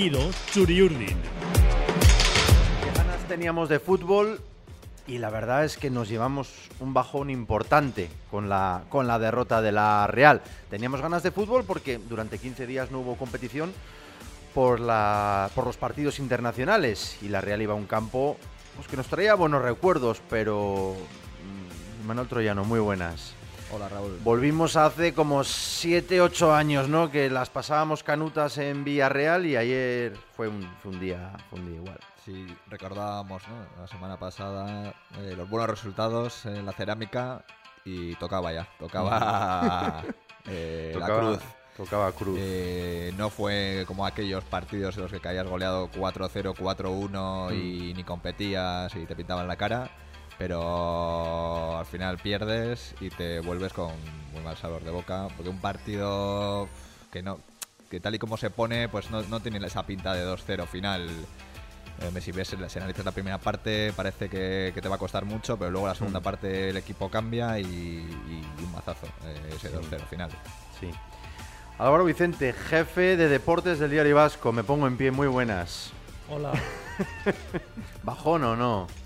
Retiro Churiurdin. Ganas teníamos de fútbol y la verdad es que nos llevamos un bajón importante con la, con la derrota de la Real. Teníamos ganas de fútbol porque durante 15 días no hubo competición por, la, por los partidos internacionales y la Real iba a un campo pues, que nos traía buenos recuerdos, pero mm, Manuel Troyano, muy buenas. Hola Raúl. Volvimos hace como 7, 8 años, ¿no? Que las pasábamos canutas en Villarreal y ayer fue un, fue un día, fue un día igual. Sí, recordábamos ¿no? la semana pasada eh, los buenos resultados en la cerámica y tocaba ya, tocaba, eh, la cruz. Tocaba cruz. Eh, no fue como aquellos partidos en los que caías goleado 4-0, 4-1 y ni competías y te pintaban la cara, pero al final pierdes y te vuelves con muy mal sabor de boca, porque un partido que no que tal y como se pone, pues no, no tiene esa pinta de 2-0 final. Eh, si ves, si analizas la primera parte, parece que, que te va a costar mucho, pero luego la segunda parte el equipo cambia y, y un mazazo, eh, ese 2-0 final. Sí. Álvaro Vicente, jefe de deportes del Diario Vasco. Me pongo en pie, muy buenas. Hola. ¿Bajón o no?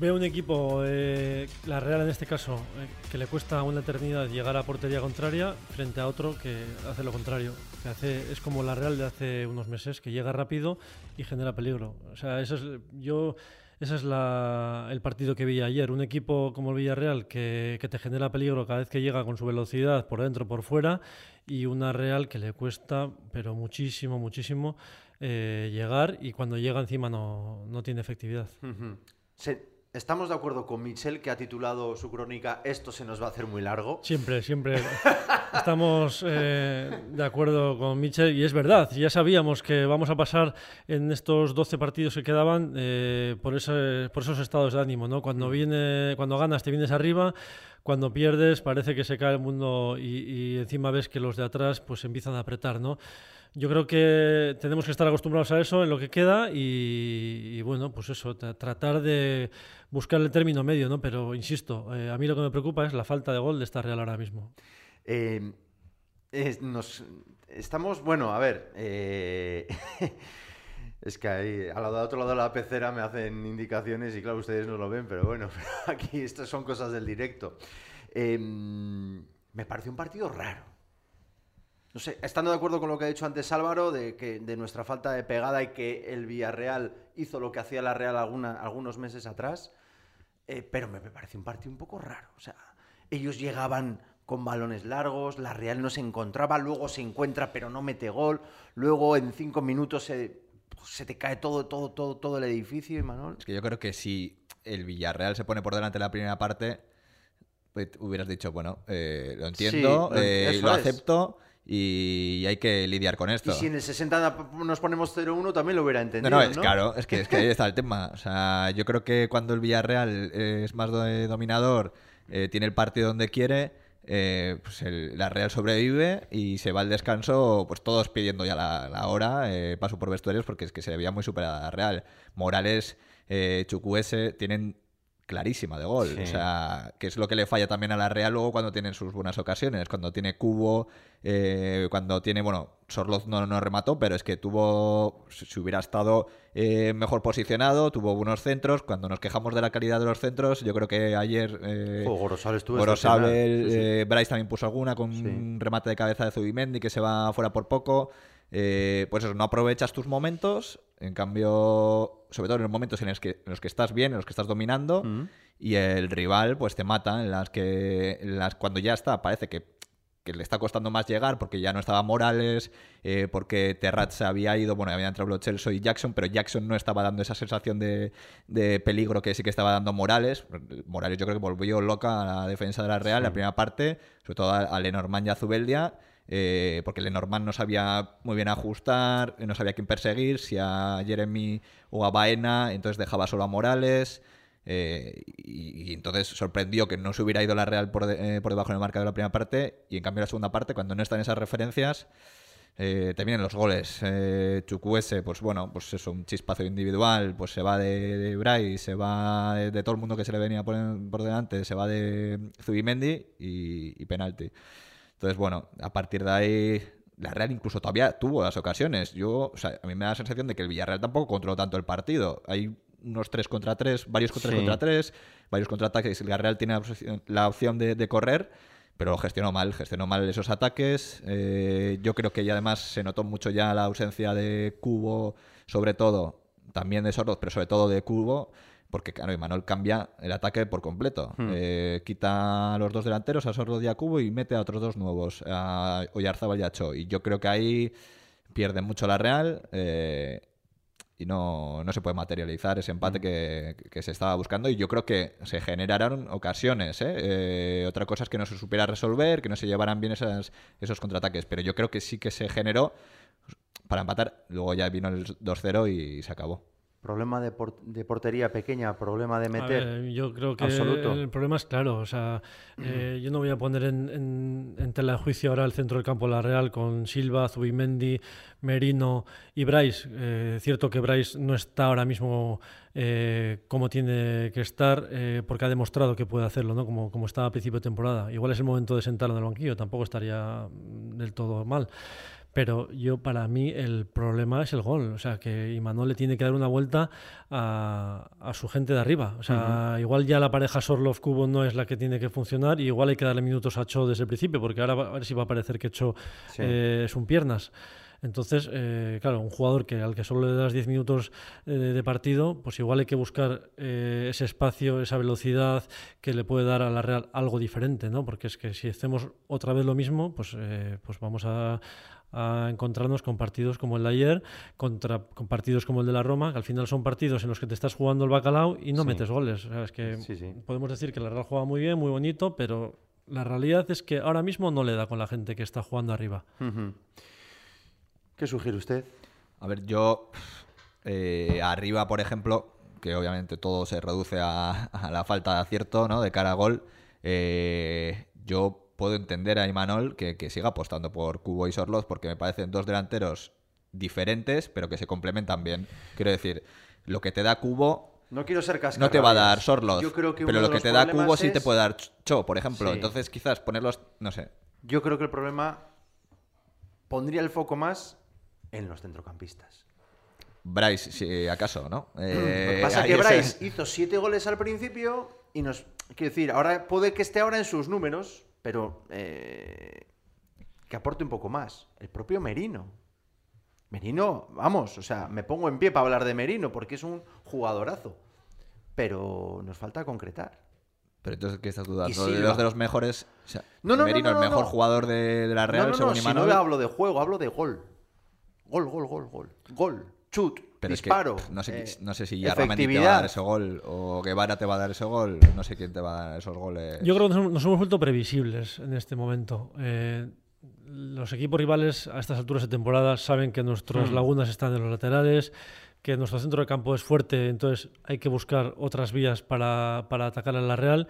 Veo un equipo, eh, la Real en este caso, eh, que le cuesta una eternidad llegar a portería contraria frente a otro que hace lo contrario. Que hace, es como la Real de hace unos meses, que llega rápido y genera peligro. O sea, eso es, yo, ese es la- el partido que vi ayer. Un equipo como el Villarreal que, que te genera peligro cada vez que llega con su velocidad por dentro, por fuera, y una Real que le cuesta, pero muchísimo, muchísimo, eh, llegar y cuando llega encima no, no tiene efectividad. Se- Estamos de acuerdo con Michel, que ha titulado su crónica Esto se nos va a hacer muy largo. Siempre, siempre estamos eh, de acuerdo con Michel y es verdad, ya sabíamos que vamos a pasar en estos 12 partidos que quedaban eh, por, ese- por esos estados de ánimo, ¿no? Cuando, viene, cuando ganas te vienes arriba, cuando pierdes parece que se cae el mundo y, y encima ves que los de atrás pues empiezan a apretar, ¿no? Yo creo que tenemos que estar acostumbrados a eso en lo que queda y, bueno, pues eso, tra- tratar de buscar el término medio, ¿no? Pero insisto, eh, a mí lo que me preocupa es la falta de gol de esta Real ahora mismo. Eh, nos, estamos, bueno, a ver. eh, es que ahí, al otro lado de la pecera me hacen indicaciones y claro, ustedes no lo ven, pero bueno, aquí estas son cosas del directo. Eh, me parece un partido raro. No sé, estando de acuerdo con lo que ha dicho antes Álvaro, de que de nuestra falta de pegada y que el Villarreal hizo lo que hacía la Real alguna- algunos meses atrás, eh, pero me, parece un partido un poco raro. O sea, ellos llegaban con balones largos, la Real no se encontraba, luego se encuentra pero no mete gol, luego en cinco minutos se, se te cae todo, todo, todo, todo el edificio, Manuel. Es que yo creo que si el Villarreal se pone por delante en la primera parte, pues hubieras dicho, bueno, eh, lo entiendo, Sí, lo- eh, lo es. acepto y hay que lidiar con esto. Y si en el 60 nos ponemos 0-1 también lo hubiera entendido, no, ¿no? es claro, es que, es que ahí está el tema. O sea, yo creo que cuando el Villarreal eh, es más do- dominador, eh, tiene el partido donde quiere, eh, pues el- la Real sobrevive y se va al descanso, pues todos pidiendo ya la, la hora, eh, paso por vestuarios, porque es que se veía muy superada la Real. Morales, eh, Chukwueze tienen clarísima de gol. Sí. O sea, que es lo que le falla también a la Real luego cuando tienen sus buenas ocasiones. Cuando tiene Cubo, eh, cuando tiene, bueno, Sorloz no, no remató, pero es que tuvo, si hubiera estado eh, mejor posicionado, tuvo buenos centros. Cuando nos quejamos de la calidad de los centros, yo creo que ayer... Eh, Jo, Gorosabel estuvo Gorosabel, excepcional. Sí, sí. eh, Bryce también puso alguna con un remate de cabeza de Zubimendi que se va fuera por poco. Eh, pues eso, no aprovechas tus momentos, en cambio, sobre todo en los momentos en los que, en los que estás bien, en los que estás dominando, Mm. y el rival pues te mata en las que en las cuando ya está, parece que, que le está costando más llegar porque ya no estaba Morales, eh, porque Terrat se había ido, bueno, había entrado Celso y Jackson, pero Jackson no estaba dando esa sensación de, de peligro que sí que estaba dando Morales. Morales yo creo que volvió loca a la defensa de la Real, la primera parte, sobre todo a, a Lenormand y a Zubeldia, eh, porque Lenormand no sabía muy bien ajustar, no sabía quién perseguir, si a Jeremy o a Baena, entonces dejaba solo a Morales. eh, y, entonces sorprendió que no se hubiera ido la Real por, de- eh, por debajo en el marcador de la primera parte. Y en cambio, la segunda parte, cuando no están esas referencias, eh, te vienen los goles. Eh, Chukwueze, pues bueno, pues eso, un chispazo individual, pues se va de, de Bray, se va de, todo el mundo que se le venía por, delante, se va de Zubimendi y penalti. Entonces, bueno, a partir de ahí la Real incluso todavía tuvo las ocasiones. Yo, o sea, a mí me da la sensación de que el Villarreal tampoco controló tanto el partido. Hay unos 3 contra 3, varios contra Sí. 3 contra 3, varios contraataques. El Villarreal tiene la, opción- la de, de correr, pero gestionó mal, gestionó mal esos ataques. Eh, yo creo que ya además se notó mucho ya la ausencia de Cubo, sobre todo, también de Sorloz, pero sobre todo de Cubo. Porque, claro, Imanol cambia el ataque por completo. Hmm. Eh, quita a los dos delanteros, a Sorloz y a Cubo, y mete a otros dos nuevos, a Oyarzábal y a Cho. Y yo creo que ahí pierde mucho la Real eh, y no, no se puede materializar ese empate que, que se estaba buscando. Y yo creo que se generaron ocasiones. ¿eh? Eh, otra cosa es que no se supiera resolver, que no se llevaran bien esas, esos contraataques. Pero yo creo que sí que se generó para empatar. Luego ya vino el 2-0 y se acabó. Problema de, por- de portería pequeña, problema de meter. ver, yo creo que Absoluto. el problema es claro. O sea, eh, yo no voy a poner en, en- en tela de juicio ahora el centro del campo de la Real con Silva, Zubimendi, Merino y Bryce. Eh, cierto que Bryce no está ahora mismo eh, como tiene que estar eh, porque ha demostrado que puede hacerlo, ¿no? Como, como estaba a principio de temporada. Igual es el momento de sentarlo en el banquillo. Tampoco estaría del todo mal. Pero yo, para mí, el problema es el gol. O sea, que Imanol le tiene que dar una vuelta a, a su gente de arriba. O sea, igual ya la pareja Sorlov-Cubo no es la que tiene que funcionar y igual hay que darle minutos a Cho desde el principio, porque ahora a ver si va a parecer que Cho Sí. eh, es un piernas. Entonces, eh, claro, un jugador que al que solo le das 10 minutos eh, de partido, pues igual hay que buscar eh, ese espacio, esa velocidad que le puede dar a la Real algo diferente, ¿no? Porque es que si hacemos otra vez lo mismo, pues, eh, pues vamos a, a encontrarnos con partidos como el de ayer, contra, con partidos como el de la Roma, que al final son partidos en los que te estás jugando el bacalao y no Sí. metes goles. O sea, es que Sí, sí. podemos decir que la Real juega muy bien, muy bonito, pero la realidad es que ahora mismo no le da con la gente que está jugando arriba. ¿Qué sugiere usted? A ver, yo eh, arriba, por ejemplo, que obviamente todo se reduce a, a la falta de acierto ¿no? de cara a gol, eh, yo puedo entender a Imanol que, que siga apostando por Cubo y Sorloz porque me parecen dos delanteros diferentes, pero que se complementan bien. Quiero decir, lo que te da Cubo No quiero ser cascarrabias. no te va a dar que pero lo que te da Cubo sí te puede dar Cho, por ejemplo. Sí. Entonces quizás ponerlos, no sé, Yo creo que el problema pondría el foco más en los centrocampistas. Bryce, si acaso, ¿no? Lo que Eh, pasa es que ese- Bryce hizo siete goles al principio y nos... Quiero decir, ahora puede que esté ahora en sus números, pero eh, que aporte un poco más. El propio Merino. Merino, vamos, o sea, me pongo en pie para hablar de Merino porque es un jugadorazo. Pero nos falta concretar. Pero entonces, ¿qué estás dudando? Y ¿De los de los mejores? O sea, No, no, no, Merino, no, no, el mejor no. jugador de, de la Real, no, no, según no, si no hablo de juego, hablo de gol. Gol, gol, gol, gol. Gol, chut, Pero es que disparo. no sé, eh, no sé si Yarramendi te va a dar ese gol o Guevara te va a dar ese gol. No sé quién te va a dar esos goles. Yo creo que nos, nos hemos vuelto previsibles en este momento. Eh, los equipos rivales a estas alturas de temporada saben que nuestras Hmm. lagunas están en los laterales, que nuestro centro de campo es fuerte, entonces hay que buscar otras vías para, para atacar a la Real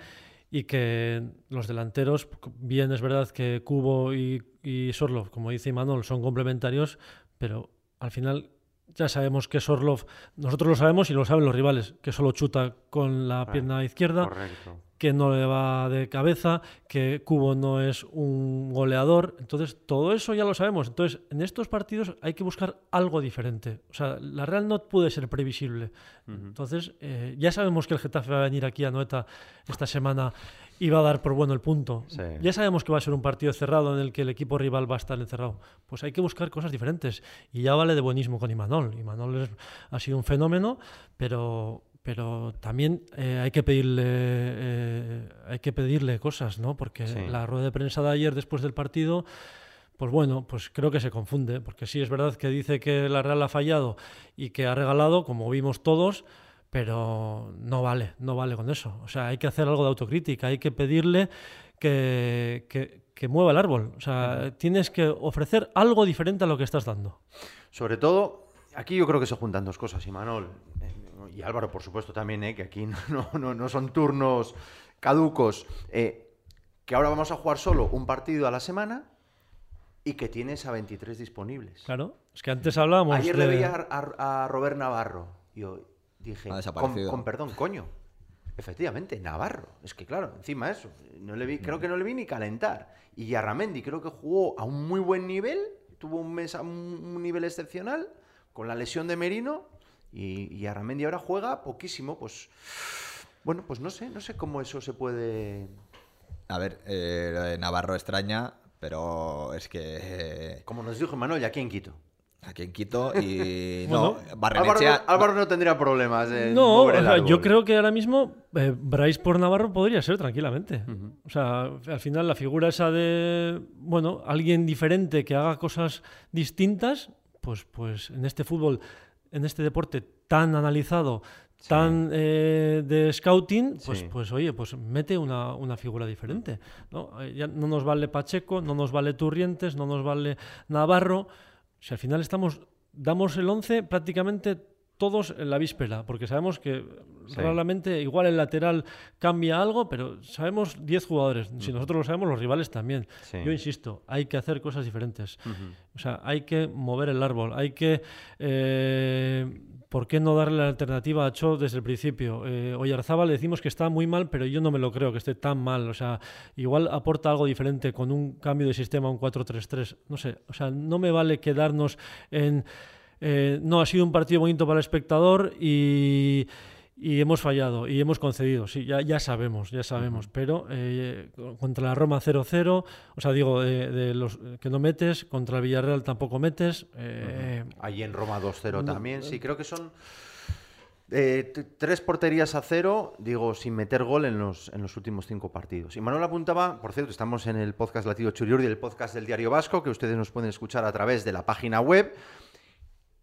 y que los delanteros, bien es verdad que Cubo y, y Sorlov, como dice Imanol, son complementarios, pero al final ya sabemos que Sorlov, nosotros lo sabemos y lo saben los rivales, que solo chuta con la Ah, pierna izquierda Correcto. que no le va de cabeza, que Cubo no es un goleador. Entonces, todo eso ya lo sabemos. Entonces, en estos partidos hay que buscar algo diferente. O sea, la Real no puede ser previsible. Entonces, eh, ya sabemos que el Getafe va a venir aquí a Noeta esta semana y va a dar por bueno el punto. Sí. Ya sabemos que va a ser un partido cerrado en el que el equipo rival va a estar encerrado. Pues hay que buscar cosas diferentes. Y ya vale de buenismo con Imanol. Imanol es- ha sido un fenómeno, pero, pero también eh, hay que pedirle eh, hay que pedirle cosas, ¿no? Porque Sí. la rueda de prensa de ayer después del partido, pues bueno, pues creo que se confunde, porque sí es verdad que dice que la Real ha fallado y que ha regalado, como vimos todos, pero no vale, no vale con eso. O sea, hay que hacer algo de autocrítica, hay que pedirle que, que- que mueva el árbol. O sea, tienes que ofrecer algo diferente a lo que estás dando. Sobre todo, aquí yo creo que se juntan dos cosas, Imanol. eh, Y Álvaro, por supuesto, también, eh, que aquí no, no, no son turnos caducos. eh, que ahora vamos a jugar solo un partido a la semana y que tienes a 23 disponibles. Claro, es que antes hablábamos Ayer de... le vi a, a- a Robert Navarro. Yo dije, Ha con, perdón, coño. Efectivamente, Navarro. Es que claro, encima eso. No le vi, creo que no le vi ni calentar. Y Yarramendi creo que jugó a un muy buen nivel, tuvo un mes a un, nivel excepcional con la lesión de Merino y, y Arramendi ahora juega poquísimo. Pues bueno, pues no sé, no sé cómo eso se puede. A ver, eh, Navarro extraña, pero es que eh, Como nos dijo Manuel, aquí en Quito. Aquí en Quito y Bueno, no, Álvaro, Barrenechea- no, Álvaro no tendría problemas. en No, mover o sea, yo creo que ahora mismo eh, Bryce por Navarro podría ser tranquilamente. O sea, al final la figura esa de, bueno, alguien diferente que haga cosas distintas, pues, pues en este fútbol, en este deporte tan analizado, tan eh, de scouting, pues, Sí. pues oye, pues mete una, una figura diferente. ¿no? Eh, ya no nos vale Pacheco, no nos vale Turrientes, no nos vale Navarro. Si al final estamos, damos el 11 prácticamente todos en la víspera, porque sabemos que Sí. realmente igual el lateral cambia algo, pero sabemos 10 jugadores. Si nosotros lo sabemos, los rivales también. Sí. Yo insisto, hay que hacer cosas diferentes. O sea, hay que mover el árbol, hay que... eh, ¿Por qué no darle la alternativa a Cho desde el principio? Eh, Oyarzábal le decimos que está muy mal, pero yo no me lo creo que esté tan mal. O sea, igual aporta algo diferente con un cambio de sistema, un 4-3-3. No sé, o sea, no me vale quedarnos en... eh, no, ha sido un partido bonito para el espectador y, y hemos fallado y hemos concedido. Sí, ya, ya sabemos, ya sabemos. Pero eh, contra la Roma 0-0, o sea, digo, de, de los que no metes, contra el Villarreal tampoco metes. eh, Allí en Roma 2-0 No, también. Sí, creo que son eh, tres porterías a cero, digo, sin meter gol en los, en los últimos cinco partidos. Y Manuel apuntaba, por cierto, estamos en el podcast Latido Churiurdi, el podcast del Diario Vasco, que ustedes nos pueden escuchar a través de la página web.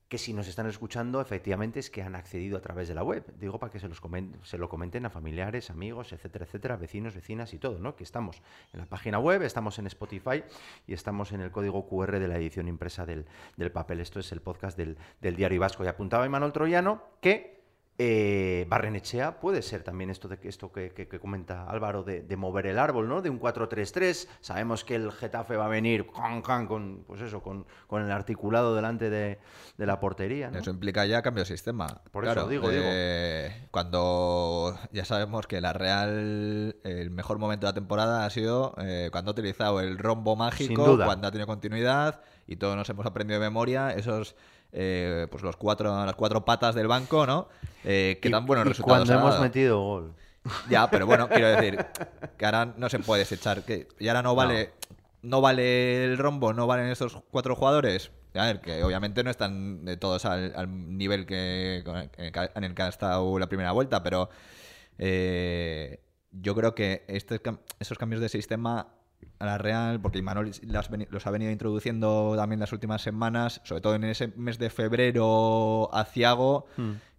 Que si nos están escuchando, efectivamente es que han accedido a través de la web. Digo para que se, los comen- se lo comenten a familiares, amigos, etcétera, etcétera, vecinos, vecinas y todo, ¿no? Que estamos en la página web, estamos en Spotify y estamos en el código QR de la edición impresa del, del papel. Esto es el podcast del, del Diario Vasco. Y apuntaba Imanol Troyano que eh, Barrenechea puede ser también esto, de, que- esto que, que- que comenta Álvaro de, de mover el árbol, ¿no? De un 4-3-3. Sabemos que el Getafe va a venir con, con, pues eso, con, con el articulado delante de, de la portería, ¿no? Eso implica ya cambio de sistema. Por eso Claro, digo, digo. eh, Cuando ya sabemos que la Real, el mejor momento de la temporada ha sido eh, cuando ha utilizado el rombo mágico, cuando ha tenido continuidad y todos nos hemos aprendido de memoria esos, eh, pues los cuatro, las cuatro patas del banco, ¿no? Eh, que Y- tan buenos y resultados cuando hemos dado. metido gol. Ya, pero bueno, quiero decir que ahora no se puede desechar. Que, y ahora no vale, no. vale el rombo, no valen estos cuatro jugadores. A ver, que obviamente no están de todos al, al nivel que, en el que ha estado la primera vuelta, pero eh, yo creo que estos cam- esos cambios de sistema a la Real, porque Imanol los ha venido introduciendo también las últimas semanas, sobre todo en ese mes de febrero aciago,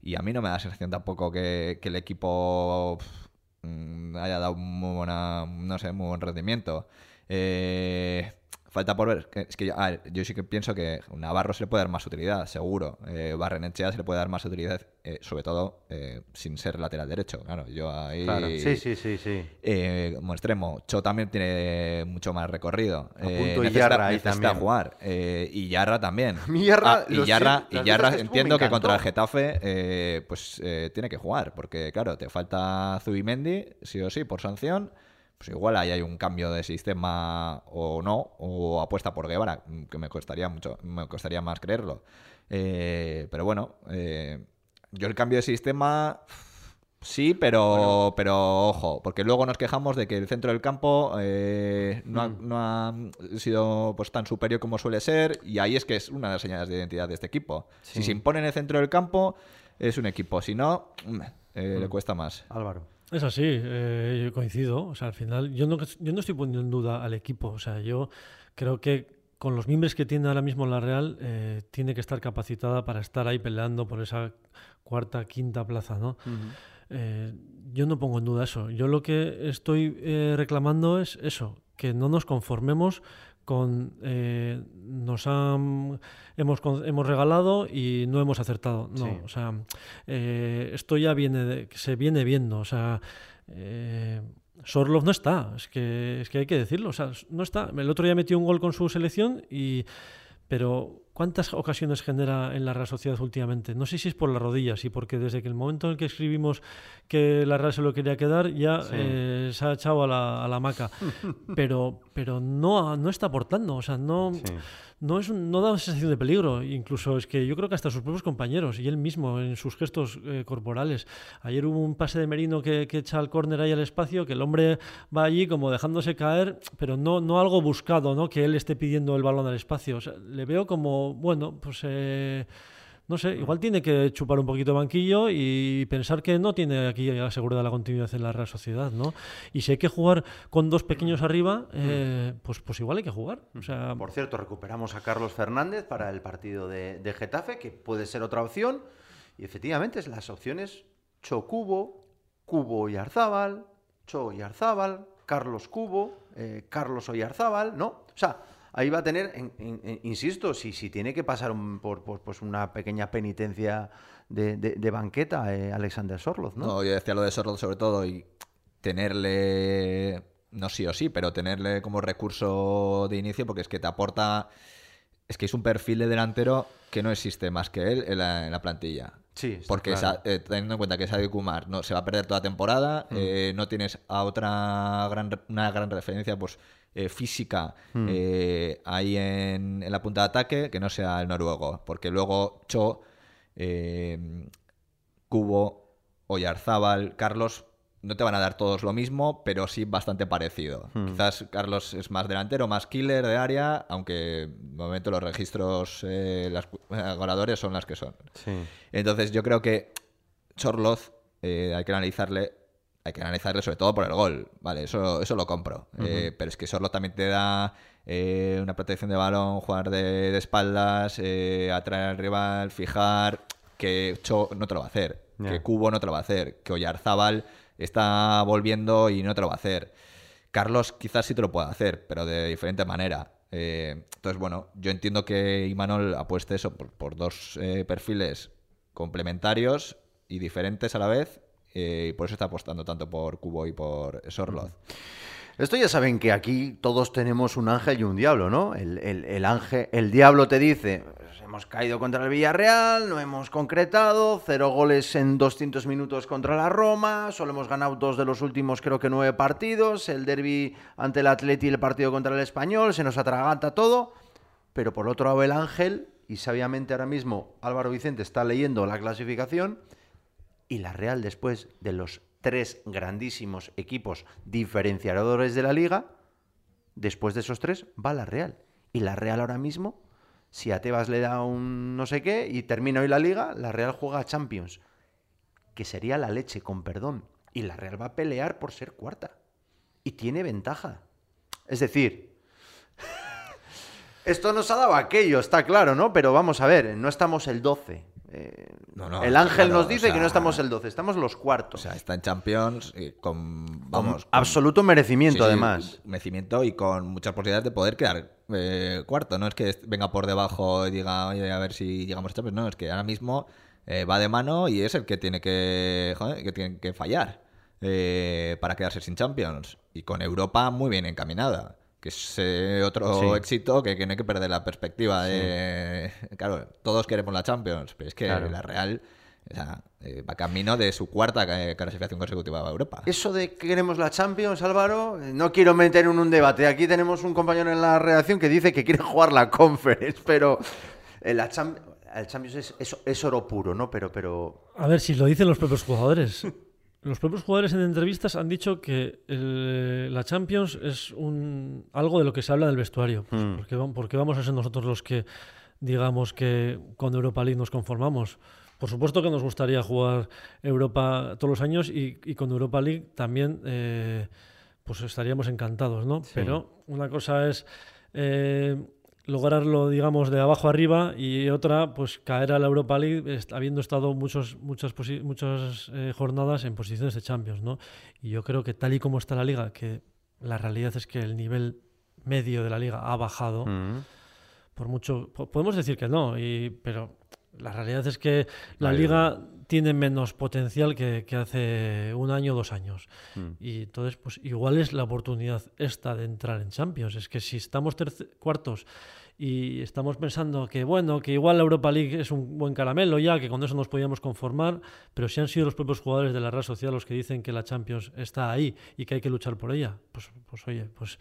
y a mí no me da la sensación tampoco que, que el equipo mm, haya dado muy buena, no sé, muy buen rendimiento. Eh, falta por ver. Es que yo, yo sí que pienso que Navarro se le puede dar más utilidad, seguro. Eh, Barrenechea se le puede dar más utilidad, eh, sobre todo eh, sin ser lateral derecho. Claro, yo ahí. Claro. Sí, sí, sí, sí. Eh, como extremo. Cho también tiene mucho más recorrido. Eh, y necesita, Yarra ahí también. jugar. Y Yarra también. Mi Yarra, Ah, y Yarra, y Yarra entiendo que contra el. Getafe eh, pues eh, tiene que jugar. Porque, claro, te falta Zubimendi, sí o sí, por sanción. Pues igual ahí hay un cambio de sistema o no, o apuesta por Guevara, que me costaría mucho, me costaría más creerlo. Eh, pero bueno, eh, yo el cambio de sistema Sí, pero, pero ojo, porque luego nos quejamos de que el centro del campo eh, no, ha, no ha sido pues tan superior como suele ser, y ahí es que es una de las señales de identidad de este equipo. Sí. Si se impone en el centro del campo, es un equipo, si no, mm, eh, le cuesta más. Álvaro. Es así, eh, yo coincido. O sea, al final, yo no, yo no estoy poniendo en duda al equipo. O sea, yo creo que con los miembros que tiene ahora mismo la Real, eh, tiene que estar capacitada para estar ahí peleando por esa cuarta, quinta plaza, ¿no? Eh, yo no pongo en duda eso. Yo lo que estoy eh, reclamando es eso, que no nos conformemos con eh, nos han hemos hemos regalado y no hemos acertado. No, Sí. o sea, eh, esto ya viene de- se viene viendo. O sea, eh, Sorlov no está, es que, es que hay que decirlo. O sea, no está. El otro día metió un gol con su selección y pero ¿cuántas ocasiones genera en la Real Sociedad últimamente? No sé si es por las rodillas y porque desde que el momento en el que escribimos que la Real se lo quería quedar, ya eh, se ha echado a la, a la maca. pero, pero no, no está aportando, o sea, no no, es no da una sensación de peligro. Incluso es que yo creo que hasta sus propios compañeros y él mismo en sus gestos eh, corporales. Ayer hubo un pase de Merino que, echa al córner ahí al espacio, que el hombre va allí como dejándose caer, pero no, no algo buscado, ¿no? que él esté pidiendo el balón al espacio. le veo como, bueno, pues... Eh, no sé, igual tiene que chupar un poquito banquillo y pensar que no tiene aquí la seguridad de la continuidad en la Real Sociedad, ¿no? Y si hay que jugar con dos pequeños arriba, eh, pues, pues igual hay que jugar. O sea... Por cierto, recuperamos a Carlos Fernández para el partido de, Getafe, que puede ser otra opción. Y efectivamente, las opciones Cho Cubo, Cubo y Arzábal, Cho y Arzábal, Carlos Cubo, eh, Carlos Oyarzábal, ¿no? O sea, ahí va a tener, insisto, si, si tiene que pasar por, pues una pequeña penitencia de, banqueta, eh, Alexander Sorloz, ¿no? No, yo decía lo de Sorloz sobre todo y tenerle, no sí o sí, pero tenerle como recurso de inicio porque es que te aporta, es que es un perfil de delantero que no existe más que él en la, plantilla. Sí, porque eh, teniendo en cuenta que Sadio Kumar no se va a perder toda la temporada, mm. eh, no tienes a otra gran, una gran referencia, pues eh, física hmm. eh, ahí en, la punta de ataque que no sea el noruego. Porque luego Cho, eh, Cubo, Oyarzábal, Carlos no te van a dar todos lo mismo, pero sí bastante parecido. Hmm. Quizás Carlos es más delantero, más killer de área, aunque de momento los registros, eh, las goleadores son las que son. Entonces yo creo que Chorloz hay que analizarle hay que analizarle sobre todo por el gol. Vale, eso, eso lo compro. Eh, pero es que solo también te da eh, una protección de balón, jugar de, espaldas, eh, atraer al rival, fijar. Que Cho no te lo va a hacer. Que Cubo no te lo va a hacer. Que Oyarzábal está volviendo y no te lo va a hacer. Carlos quizás sí te lo pueda hacer, pero de diferente manera. entonces, bueno, yo entiendo que Imanol apueste eso por dos perfiles complementarios y diferentes a la vez eh, y por eso está apostando tanto por Cubo y por Sorloz. Esto ya saben que aquí todos tenemos un ángel y un diablo, ¿no? El, ángel, el diablo te dice, pues hemos caído contra el Villarreal, no hemos concretado, cero goles en 200 minutos contra la Roma, solo hemos ganado dos de los últimos creo que nueve partidos, el derby ante el Atleti y el partido contra el Español, se nos atraganta todo, pero por otro lado el ángel, y sabiamente ahora mismo Álvaro Vicente está leyendo la clasificación, y la Real después de los tres grandísimos equipos diferenciadores de la liga, después de esos tres va la Real. Y la Real ahora mismo, si a Tebas le da un no sé qué y termina hoy la liga, la Real juega a Champions, que sería la leche, con perdón. Y la Real va a pelear por ser cuarta. Y tiene ventaja. Es decir, esto nos ha dado aquello, está claro, ¿no? Pero vamos a ver, no estamos el 12, eh, el ángel nos dice que no estamos el 12, estamos los cuartos. O sea, está en Champions con, vamos, absoluto merecimiento además. merecimiento y con muchas posibilidades de poder quedar eh, cuarto. No es que venga por debajo y diga, oye, a ver si llegamos a Champions. No, es que ahora mismo eh, va de mano y es el que tiene que, que, tiene que fallar para quedarse sin Champions. Y con Europa muy bien encaminada que es otro éxito que, no hay que perder la perspectiva de... Claro, todos queremos la Champions, pero es que la Real eh, va camino de su cuarta clasificación consecutiva a Europa. Eso de que queremos la Champions, Álvaro, no quiero meter en un debate. Aquí tenemos un compañero en la redacción que dice que quiere jugar la Conference, pero la el Champions es, es, oro puro, ¿no? Pero, pero... A ver, si lo dicen los propios jugadores. Los propios jugadores en entrevistas han dicho que la Champions es un, algo de lo que se habla del vestuario. Pues hmm. porque, porque, vamos a ser nosotros los que digamos que con Europa League nos conformamos. Por supuesto que nos gustaría jugar Europa todos los años y, con Europa League también eh, pues estaríamos encantados, ¿no? Pero una cosa es eh, lograrlo, digamos, de abajo arriba y otra, pues caer a la Europa League habiendo estado muchos, muchas, muchas eh, jornadas en posiciones de Champions, ¿no? Y yo creo que tal y como está la liga, que la realidad es que el nivel medio de la liga ha bajado, mm. por mucho, podemos decir que no, y, pero la realidad es que la liga tiene menos potencial que, que hace un año o dos años. Mm. Y entonces, pues igual es la oportunidad esta de entrar en Champions. Es que si estamos cuartos y estamos pensando que, bueno, que igual la Europa League es un buen caramelo ya, que con eso nos podíamos conformar, pero si han sido los propios jugadores de la Real Social los que dicen que la Champions está ahí y que hay que luchar por ella, pues, pues oye, pues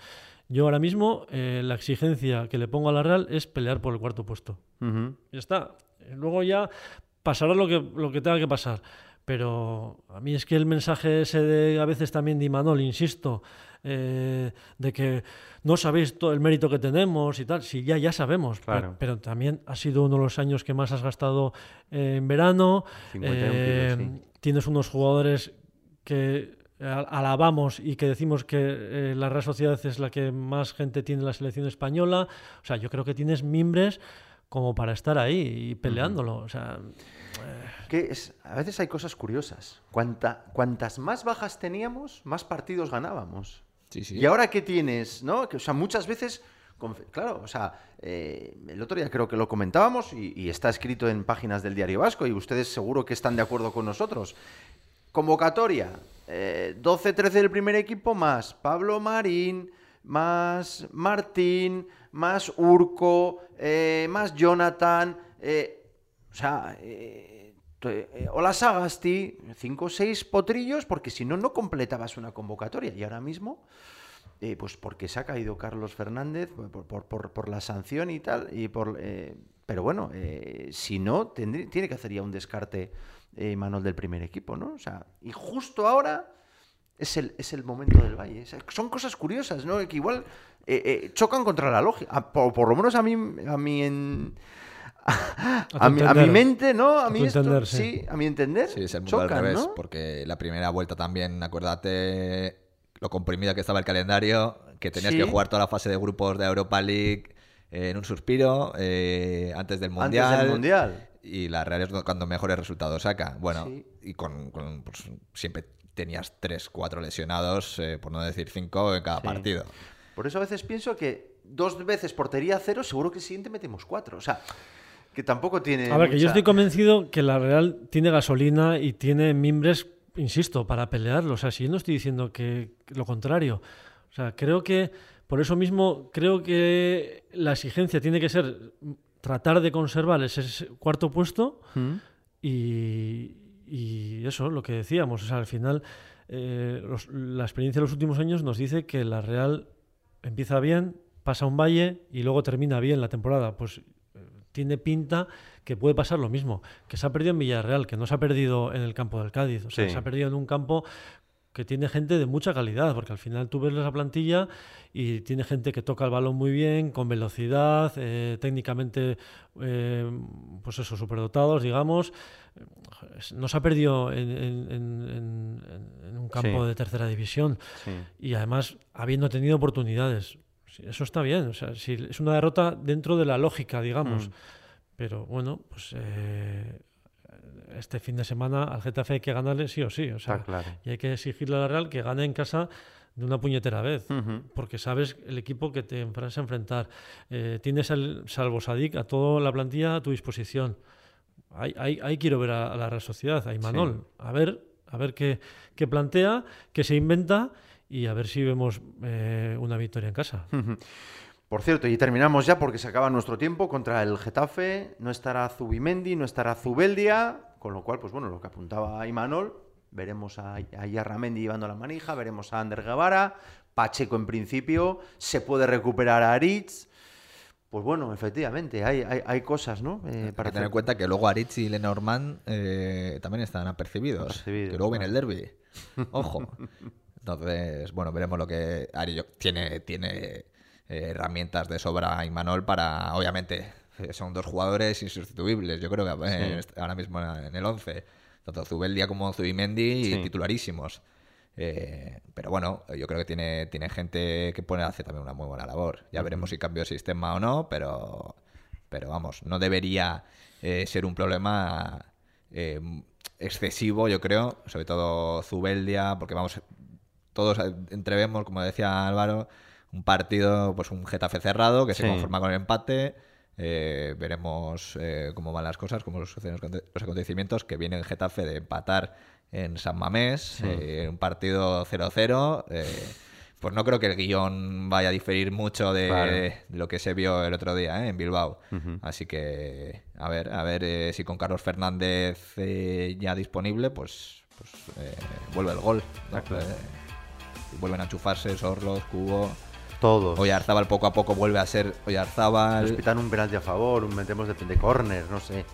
yo ahora mismo eh, la exigencia que le pongo a la Real es pelear por el cuarto puesto. Ujú. Ya está. Luego ya pasará lo que, lo que tenga que pasar. Pero a mí es que el mensaje ese de a veces también de Imanol, insisto, eh, de que no sabéis todo el mérito que tenemos y tal, sí, ya, ya sabemos, pero- Claro. pero, también ha sido uno de los años que más has gastado eh, en verano, 51 eh, kilos, sí. tienes unos jugadores que al- alabamos y que decimos que la Real Sociedad es la que más gente tiene en la selección española, o sea, yo creo que tienes mimbres como para estar ahí y peleándolo. O sea, Que es, a veces hay cosas curiosas. Cuanta, cuantas más bajas teníamos, más partidos ganábamos. Sí, sí. Y ahora que tienes, ¿no? Que, o sea, muchas veces, claro, o sea, eh, el otro día creo que lo comentábamos y, y está escrito en páginas del Diario Vasco y ustedes seguro que están de acuerdo con nosotros. Convocatoria, eh, 12-13 del primer equipo más Pablo Marín, más Martín, más Urco, eh, más Jonathan, eh, sea, eh, eh, Hola Sagasti, 5 o 6 potrillos, porque si no, no completabas una convocatoria. Y ahora mismo, eh, pues porque se ha caído Carlos Fernández por, la sanción y tal. Y por, eh, pero bueno, eh, si no, tiene que hacer ya un descarte Manuel del primer equipo, ¿no? O sea, y justo ahora es el, es el momento del Valle. Son cosas curiosas, ¿no? Que igual eh, chocan contra la lógica. Ah, Por, por lo menos a mí, a mí en... A mi, a mi mente, ¿no? A tu esto, entender, sí. sí. a mi entender, Sí, es el mundo chocan, al revés, ¿no? porque la primera vuelta también, acuérdate lo comprimida que estaba el calendario, que tenías Sí. que jugar toda la fase de grupos de Europa League eh, en un suspiro, eh, antes del Mundial. Antes del Mundial. Y la Real es cuando mejores resultados saca. Bueno, Sí. y con, con, pues, siempre tenías tres, cuatro lesionados, eh, por no decir cinco, en cada Sí. partido. Por eso a veces pienso que dos veces portería cero, seguro que el siguiente metemos cuatro. O sea, que tampoco tiene. a ver, que yo estoy convencido que la Real tiene gasolina y tiene mimbres, insisto, para pelearlo. O sea, si yo no estoy diciendo que lo contrario. O sea, creo que, por eso mismo, creo que la exigencia tiene que ser tratar de conservar ese cuarto puesto ¿Mm? Y, y eso, lo que decíamos, o sea, al final eh, los- la experiencia de los últimos años nos dice que la Real empieza bien, pasa un valle y luego termina bien la temporada. Pues tiene pinta que puede pasar lo mismo, que se ha perdido en Villarreal, que no se ha perdido en el campo del Cádiz, o sea, Sí. se ha perdido en un campo que tiene gente de mucha calidad, porque al final tú ves la plantilla y tiene gente que toca el balón muy bien, con velocidad, eh, técnicamente, eh, pues eso, superdotados, digamos. No se ha perdido en, en- en- en- en un campo Sí. de tercera división Sí. y además habiendo tenido oportunidades. Eso está bien, o sea, si es una derrota dentro de la lógica, digamos. Mm. Pero bueno, pues eh, este fin de semana al Getafe hay que ganarle sí o sí. O sea, claro. y hay que exigirle a la Real que gane en casa de una puñetera vez. Porque sabes el equipo que te vas a enfrentar. Eh, tienes, al, salvo Sadik, a toda la plantilla a tu disposición. Ahí, ahí- ahí quiero ver a, a la Real Sociedad, a Imanol. A ver, a ver qué, qué plantea, qué se inventa y a ver si vemos eh, una victoria en casa. Por cierto, y terminamos ya porque se acaba nuestro tiempo contra el Getafe. No estará Zubimendi, no estará Zubeldia, con lo cual, pues bueno, lo que apuntaba Imanol, veremos a, a Yarramendi llevando la manija, veremos a Ander Guevara, Pacheco en principio, se puede recuperar a Aritz. Pues bueno, efectivamente, hay, hay, hay cosas, ¿no? Eh, Hay para que tener en cuenta que luego Aritz y Lenormand eh, también están apercibidos. Apercibidos, que luego viene el claro. derby. Ojo. Entonces, bueno, veremos lo que Ari tiene, tiene eh, herramientas de sobra Imanol para, obviamente, eh, son dos jugadores insustituibles, yo creo que eh, ahora mismo en el 11, tanto Zubeldia como Zubimendi, Sí. titularísimos. Eh, pero bueno, yo creo que tiene, tiene gente que puede hacer también una muy buena labor. Ya veremos si cambio de sistema o no, pero, pero vamos, no debería eh, ser un problema eh, excesivo, yo creo, sobre todo Zubeldia, porque vamos, todos eh, entrevemos, como decía Álvaro, un partido, pues un Getafe cerrado que se Sí. conforma con el empate. Eh, veremos eh, cómo van las cosas, cómo suceden los, los acontecimientos, que viene el Getafe de empatar en San Mamés, eh, un partido 0-0. eh, pues no creo que el guion vaya a diferir mucho de, Claro. de lo que se vio el otro día ¿eh? en Bilbao. Así que a ver, a ver si con Carlos Fernández ya disponible, pues, pues eh, vuelve el gol. ¿no? Ah, claro. Vuelven a enchufarse Sorlos, Cubo. Todos. Oyarzábal poco a poco vuelve a ser Nos Oyarzábal. pitan un penalti a favor, un metemos de, de córner, no sé.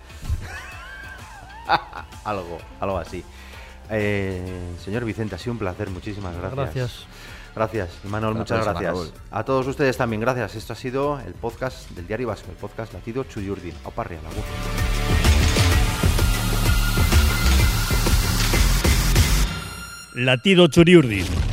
algo, algo así. Eh, señor Vicente, ha sido un placer, muchísimas gracias. Gracias. Gracias, la muchas gracias. A todos ustedes también, gracias. Esto ha sido el podcast del Diario Vasco, el podcast latido Chuyurdin. Oparria, la Latido Churiurdin.